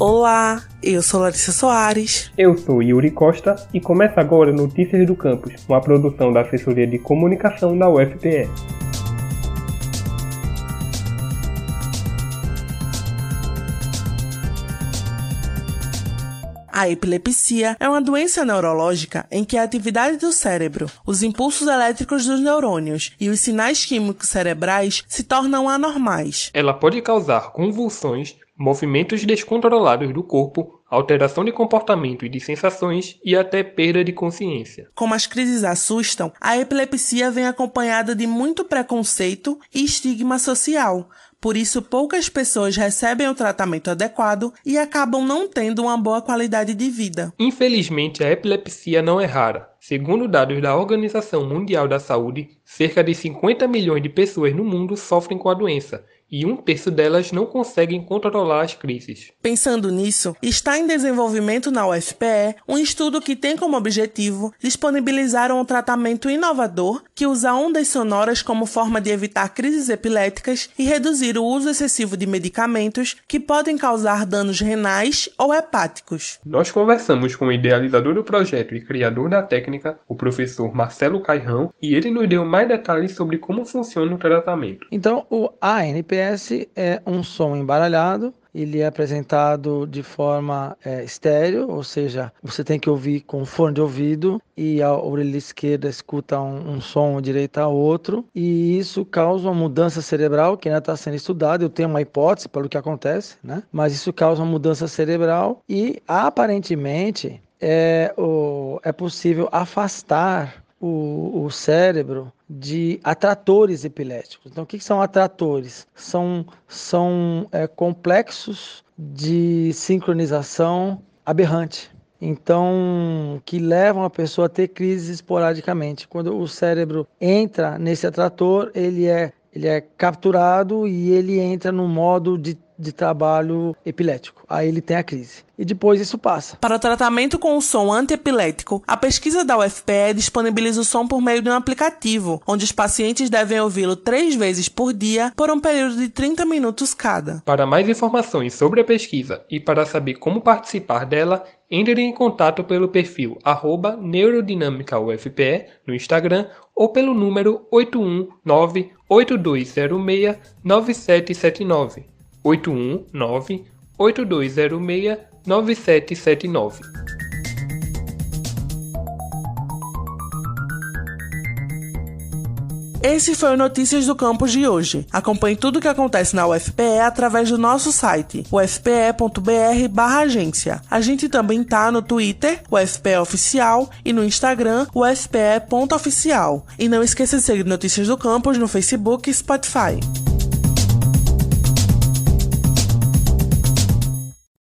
Olá, eu sou Larissa Soares. Eu sou Yuri Costa e começa agora Notícias do Campus, uma produção da Assessoria de Comunicação da UFPE. A epilepsia é uma doença neurológica em que a atividade do cérebro, os impulsos elétricos dos neurônios e os sinais químicos cerebrais se tornam anormais. Ela pode causar convulsões, movimentos descontrolados do corpo, alteração de comportamento e de sensações e até perda de consciência. Como as crises assustam, a epilepsia vem acompanhada de muito preconceito e estigma social. Por isso, poucas pessoas recebem o tratamento adequado e acabam não tendo uma boa qualidade de vida. Infelizmente, a epilepsia não é rara. Segundo dados da Organização Mundial da Saúde, cerca de 50 milhões de pessoas no mundo sofrem com a doença e um terço delas não conseguem controlar as crises. Pensando nisso, está em desenvolvimento na UFPE um estudo que tem como objetivo disponibilizar um tratamento inovador que usa ondas sonoras como forma de evitar crises epiléticas e reduzir o uso excessivo de medicamentos que podem causar danos renais ou hepáticos. Nós conversamos com o idealizador do projeto e criador da técnica, o professor Marcelo Cairrão, e ele nos deu mais detalhes sobre como funciona o tratamento. Então, o ANP GPS é um som embaralhado, ele é apresentado de forma é, estéreo, ou seja, você tem que ouvir com fone de ouvido e a orelha esquerda escuta um, um som, a direita outro, e isso causa uma mudança cerebral que ainda está sendo estudada. Eu tenho uma hipótese para o que acontece, né? Mas isso causa uma mudança cerebral e aparentemente é, o, é possível afastar o, o cérebro de atratores epiléticos. Então, o que são atratores? São, são é, complexos de sincronização aberrante. Então, que levam a pessoa a ter crises esporadicamente. Quando o cérebro entra nesse atrator, ele é, ele é capturado e ele entra no modo de de trabalho epilético. Aí ele tem a crise. E depois isso passa. Para o tratamento com o som antiepilético, a pesquisa da UFPE disponibiliza o som por meio de um aplicativo, onde os pacientes devem ouvi-lo três vezes por dia por um período de 30 minutos cada. Para mais informações sobre a pesquisa e para saber como participar dela, entre em contato pelo perfil arroba neurodinâmicaufpe no Instagram ou pelo número 819 8206 9779. 819 8206 9779. Esse foi o Notícias do Campus de hoje. Acompanhe tudo o que acontece na UFPE através do nosso site, ufpe.br/agência. A gente também tá no Twitter, UFPE Oficial, e no Instagram, ufpe.oficial. E não esqueça de seguir Notícias do Campus no Facebook e Spotify.